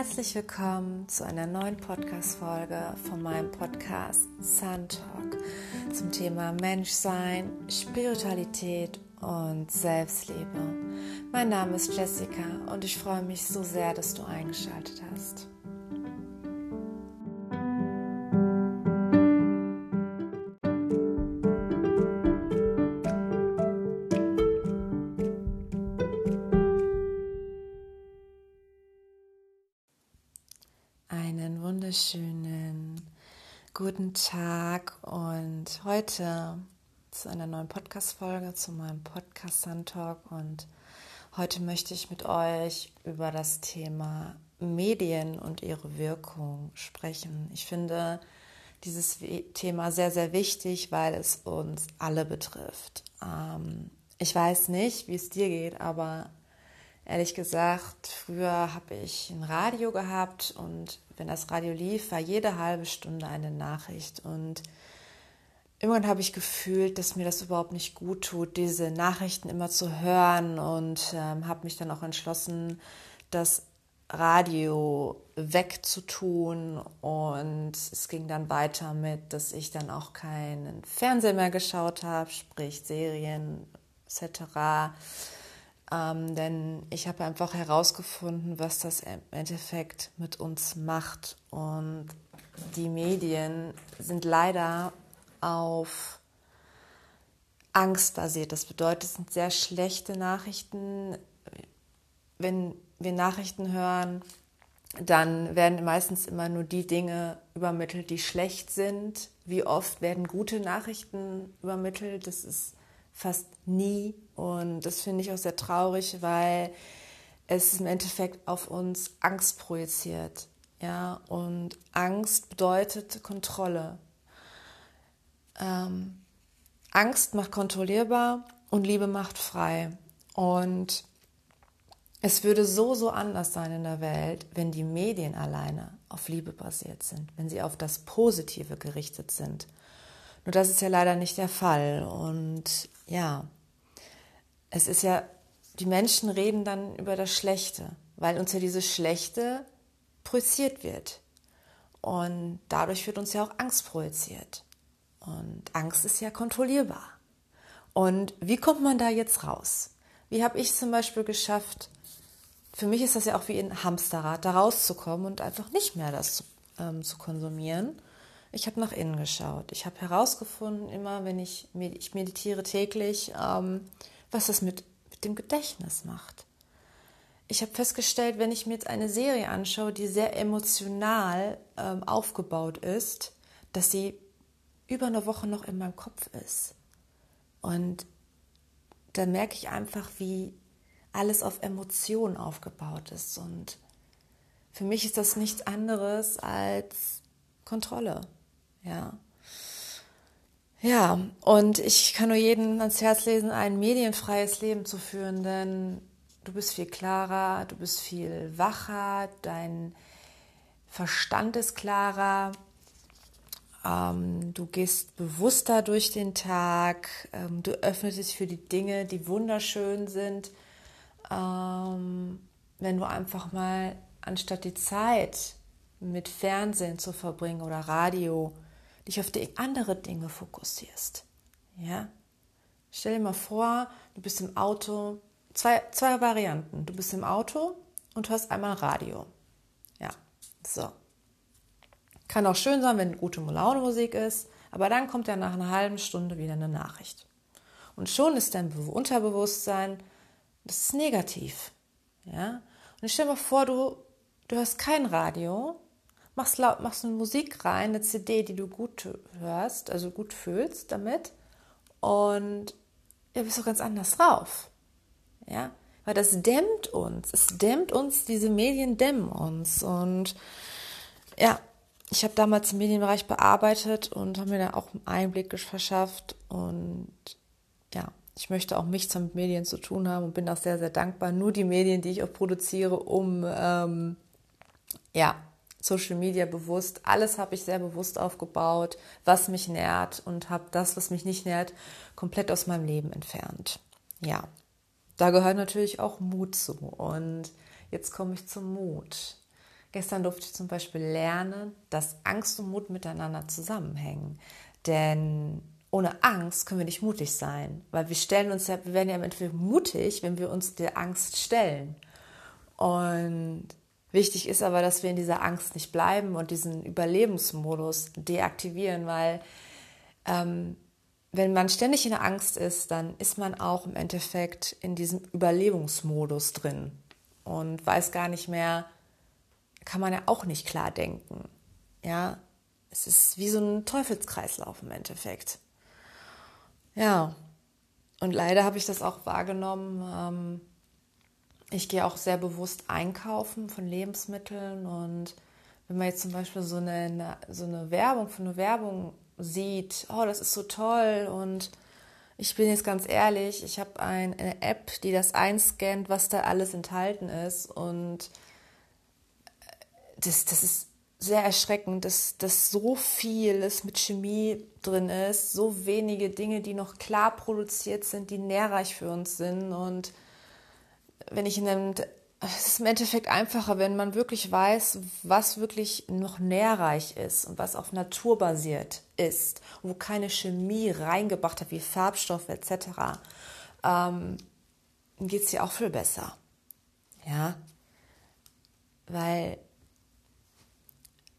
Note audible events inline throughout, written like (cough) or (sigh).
Herzlich willkommen zu einer neuen Podcast-Folge von meinem Podcast Sun Talk zum Thema Menschsein, Spiritualität und Selbstliebe. Mein Name ist Jessica und ich freue mich so sehr, dass du eingeschaltet hast. Tag und heute zu einer neuen Podcast-Folge, zu meinem Podcast Sun Talk. Und heute möchte ich mit euch über das Thema Medien und ihre Wirkung sprechen. Ich finde dieses Thema sehr, sehr wichtig, weil es uns alle betrifft. Ähm, ich weiß nicht, wie es dir geht, aber Ehrlich gesagt, früher habe ich ein Radio gehabt und wenn das Radio lief, war jede halbe Stunde eine Nachricht. Und irgendwann habe ich gefühlt, dass mir das überhaupt nicht gut tut, diese Nachrichten immer zu hören und ähm, habe mich dann auch entschlossen, das Radio wegzutun und es ging dann weiter mit, dass ich dann auch keinen Fernseher mehr geschaut habe, sprich Serien etc. Ähm, denn ich habe einfach herausgefunden, was das im Endeffekt mit uns macht. Und die Medien sind leider auf Angst basiert. Das bedeutet, es sind sehr schlechte Nachrichten. Wenn wir Nachrichten hören, dann werden meistens immer nur die Dinge übermittelt, die schlecht sind. Wie oft werden gute Nachrichten übermittelt? Das ist fast nie. Und das finde ich auch sehr traurig, weil es im Endeffekt auf uns Angst projiziert. Ja, und Angst bedeutet Kontrolle. Ähm, Angst macht kontrollierbar und Liebe macht frei. Und es würde so, so anders sein in der Welt, wenn die Medien alleine auf Liebe basiert sind, wenn sie auf das Positive gerichtet sind. Nur das ist ja leider nicht der Fall. Und ja, es ist ja, die Menschen reden dann über das Schlechte, weil uns ja dieses Schlechte projiziert wird. Und dadurch wird uns ja auch Angst projiziert. Und Angst ist ja kontrollierbar. Und wie kommt man da jetzt raus? Wie habe ich zum Beispiel geschafft, für mich ist das ja auch wie ein Hamsterrad, da rauszukommen und einfach nicht mehr das zu, ähm, zu konsumieren ich habe nach innen geschaut. Ich habe herausgefunden, immer wenn ich, ich meditiere täglich, ähm, was das mit, mit dem Gedächtnis macht. Ich habe festgestellt, wenn ich mir jetzt eine Serie anschaue, die sehr emotional ähm, aufgebaut ist, dass sie über eine Woche noch in meinem Kopf ist. Und dann merke ich einfach, wie alles auf Emotionen aufgebaut ist. Und für mich ist das nichts anderes als Kontrolle. Ja. Ja, und ich kann nur jedem ans Herz lesen, ein medienfreies Leben zu führen, denn du bist viel klarer, du bist viel wacher, dein Verstand ist klarer, ähm, du gehst bewusster durch den Tag, ähm, du öffnest dich für die Dinge, die wunderschön sind. Ähm, wenn du einfach mal anstatt die Zeit mit Fernsehen zu verbringen oder Radio, dich auf die andere Dinge fokussierst. Ja? Stell dir mal vor, du bist im Auto, zwei, zwei Varianten. Du bist im Auto und hörst einmal Radio. Ja, so. Kann auch schön sein, wenn gute Laune-Musik ist, aber dann kommt ja nach einer halben Stunde wieder eine Nachricht. Und schon ist dein Unterbewusstsein, das ist negativ. Ja? Und stell dir mal vor, du, du hörst kein Radio, machst, laut, machst eine Musik rein, eine CD, die du gut hörst, also gut fühlst damit und ja, bist du ganz anders drauf. Ja, weil das dämmt uns. Es dämmt uns, diese Medien dämmen uns. Und ja, ich habe damals im Medienbereich bearbeitet und habe mir da auch einen Einblick verschafft. Und ja, ich möchte auch nichts mit Medien zu tun haben und bin auch sehr, sehr dankbar. Nur die Medien, die ich auch produziere, um ähm, ja, Social Media bewusst. Alles habe ich sehr bewusst aufgebaut, was mich nährt und habe das, was mich nicht nährt, komplett aus meinem Leben entfernt. Ja, da gehört natürlich auch Mut zu. Und jetzt komme ich zum Mut. Gestern durfte ich zum Beispiel lernen, dass Angst und Mut miteinander zusammenhängen. Denn ohne Angst können wir nicht mutig sein, weil wir stellen uns ja, wir werden ja im Endeffekt mutig, wenn wir uns der Angst stellen. Und wichtig ist aber, dass wir in dieser Angst nicht bleiben und diesen Überlebensmodus deaktivieren, weil ähm, wenn man ständig in der Angst ist, dann ist man auch im Endeffekt in diesem Überlebensmodus drin und weiß gar nicht mehr, kann man ja auch nicht klar denken. Ja, es ist wie so ein Teufelskreislauf im Endeffekt. Ja, und leider habe ich das auch wahrgenommen. Ähm, ich gehe auch sehr bewusst einkaufen von Lebensmitteln und wenn man jetzt zum Beispiel so eine, so eine Werbung für eine Werbung sieht, oh, das ist so toll und ich bin jetzt ganz ehrlich, ich habe eine App, die das einscannt, was da alles enthalten ist und das, das ist sehr erschreckend, dass, dass so vieles mit Chemie drin ist, so wenige Dinge, die noch klar produziert sind, die nährreich für uns sind. Und wenn ich in einem, es ist im Endeffekt einfacher, wenn man wirklich weiß, was wirklich noch nährreich ist und was auf Natur basiert ist, wo keine Chemie reingebracht hat, wie Farbstoffe etc., ähm, geht es dir auch viel besser. Ja, weil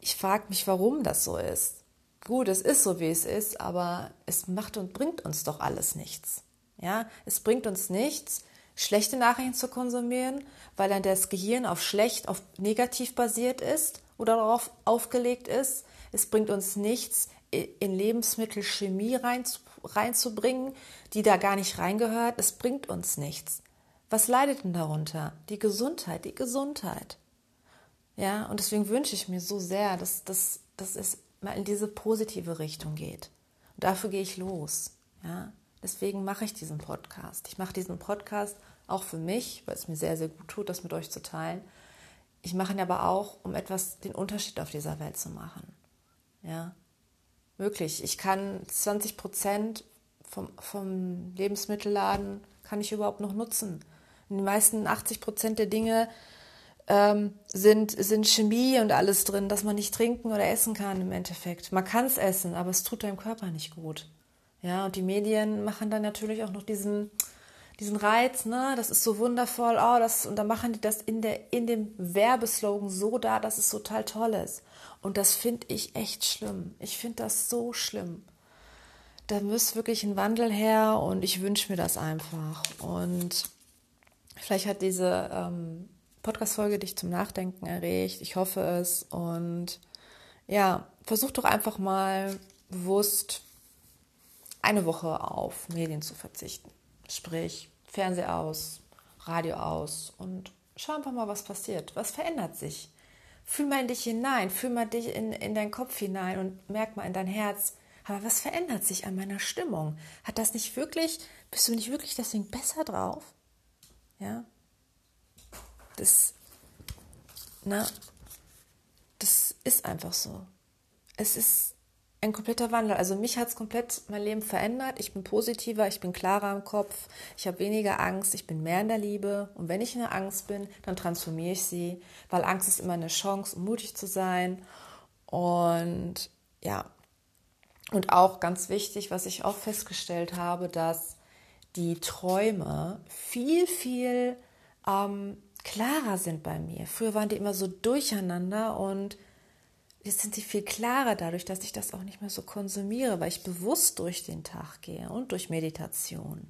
ich frage mich, warum das so ist. Gut, es ist so, wie es ist, aber es macht und bringt uns doch alles nichts. Ja, es bringt uns nichts, schlechte Nachrichten zu konsumieren, weil dann das Gehirn auf schlecht, auf negativ basiert ist oder darauf aufgelegt ist. Es bringt uns nichts, in Lebensmittel Chemie rein, reinzubringen, die da gar nicht reingehört. Es bringt uns nichts. Was leidet denn darunter? Die Gesundheit, die Gesundheit. Ja, und deswegen wünsche ich mir so sehr, dass, dass, dass es mal in diese positive Richtung geht. Und dafür gehe ich los. Ja, deswegen mache ich diesen Podcast. Ich mache diesen Podcast auch für mich, weil es mir sehr, sehr gut tut, das mit euch zu teilen. Ich mache ihn aber auch, um etwas den Unterschied auf dieser Welt zu machen. Ja, wirklich. Ich kann 20 Prozent vom, vom Lebensmittelladen kann ich überhaupt noch nutzen. Die meisten 80 Prozent der Dinge, ähm, sind, sind Chemie und alles drin, dass man nicht trinken oder essen kann im Endeffekt. Man kann es essen, aber es tut deinem Körper nicht gut. Ja, und die Medien machen dann natürlich auch noch diesen, diesen Reiz, ne, das ist so wundervoll, oh, das, und dann machen die das in, der, in dem Werbeslogan so da, dass es total toll ist. Und das finde ich echt schlimm. Ich finde das so schlimm. Da muss wirklich ein Wandel her und ich wünsche mir das einfach. Und vielleicht hat diese ähm, Podcast-Folge dich zum Nachdenken erregt. Ich hoffe es. Und ja, versuch doch einfach mal bewusst eine Woche auf Medien zu verzichten. Sprich, Fernseher aus, Radio aus und schau einfach mal, was passiert. Was verändert sich? Fühl mal in dich hinein, fühl mal dich in, in deinen Kopf hinein und merk mal in dein Herz, aber was verändert sich an meiner Stimmung? Hat das nicht wirklich, bist du nicht wirklich deswegen besser drauf? Ja, das, na, das ist einfach so. Es ist ein kompletter Wandel. Also mich hat es komplett mein Leben verändert. Ich bin positiver, ich bin klarer im Kopf, ich habe weniger Angst, ich bin mehr in der Liebe. Und wenn ich in der Angst bin, dann transformiere ich sie, weil Angst ist immer eine Chance, um mutig zu sein. Und ja, und auch ganz wichtig, was ich auch festgestellt habe, dass die Träume viel, viel ähm, klarer sind bei mir. Früher waren die immer so durcheinander und jetzt sind sie viel klarer dadurch, dass ich das auch nicht mehr so konsumiere, weil ich bewusst durch den Tag gehe und durch Meditation.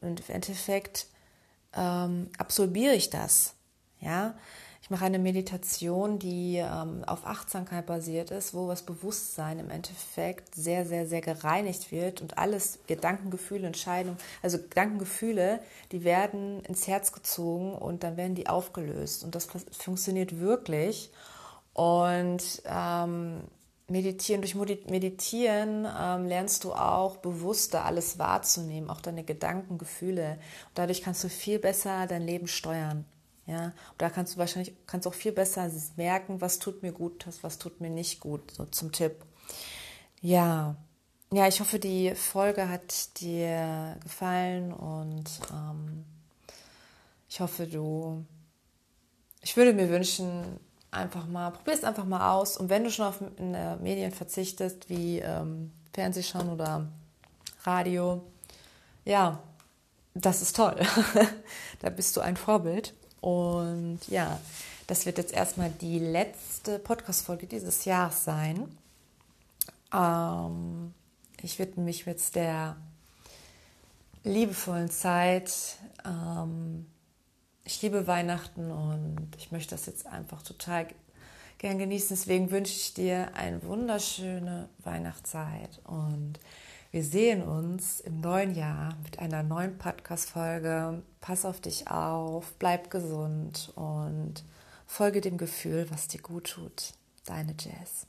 Und im Endeffekt ähm, absorbiere ich das. Ja, ich mache eine Meditation, die ähm, auf Achtsamkeit basiert ist, wo das Bewusstsein im Endeffekt sehr, sehr, sehr gereinigt wird und alles, Gedanken, Gefühle, Entscheidungen, also Gedankengefühle, die werden ins Herz gezogen und dann werden die aufgelöst. Und das funktioniert wirklich. Und ähm, Meditieren, durch Meditieren ähm, lernst du auch bewusster alles wahrzunehmen, auch deine Gedanken, Gefühle. Und dadurch kannst du viel besser dein Leben steuern. Ja, und da kannst du wahrscheinlich kannst auch viel besser merken, was tut mir gut, was tut mir nicht gut, so zum Tipp. Ja, ja, ich hoffe, die Folge hat dir gefallen und ähm, ich hoffe, du, ich würde mir wünschen, einfach mal, probier es einfach mal aus. Und wenn du schon auf äh, Medien verzichtest, wie ähm, Fernsehschauen oder Radio, ja, das ist toll. (laughs) da bist du ein Vorbild. Und ja, das wird jetzt erstmal die letzte Podcast-Folge dieses Jahres sein. Ähm, ich widme mich jetzt der liebevollen Zeit. Ähm, ich liebe Weihnachten und ich möchte das jetzt einfach total gern genießen. Deswegen wünsche ich dir eine wunderschöne Weihnachtszeit und wir sehen uns im neuen Jahr mit einer neuen Podcast-Folge. Pass auf dich auf, bleib gesund und folge dem Gefühl, was dir gut tut. Deine Jazz.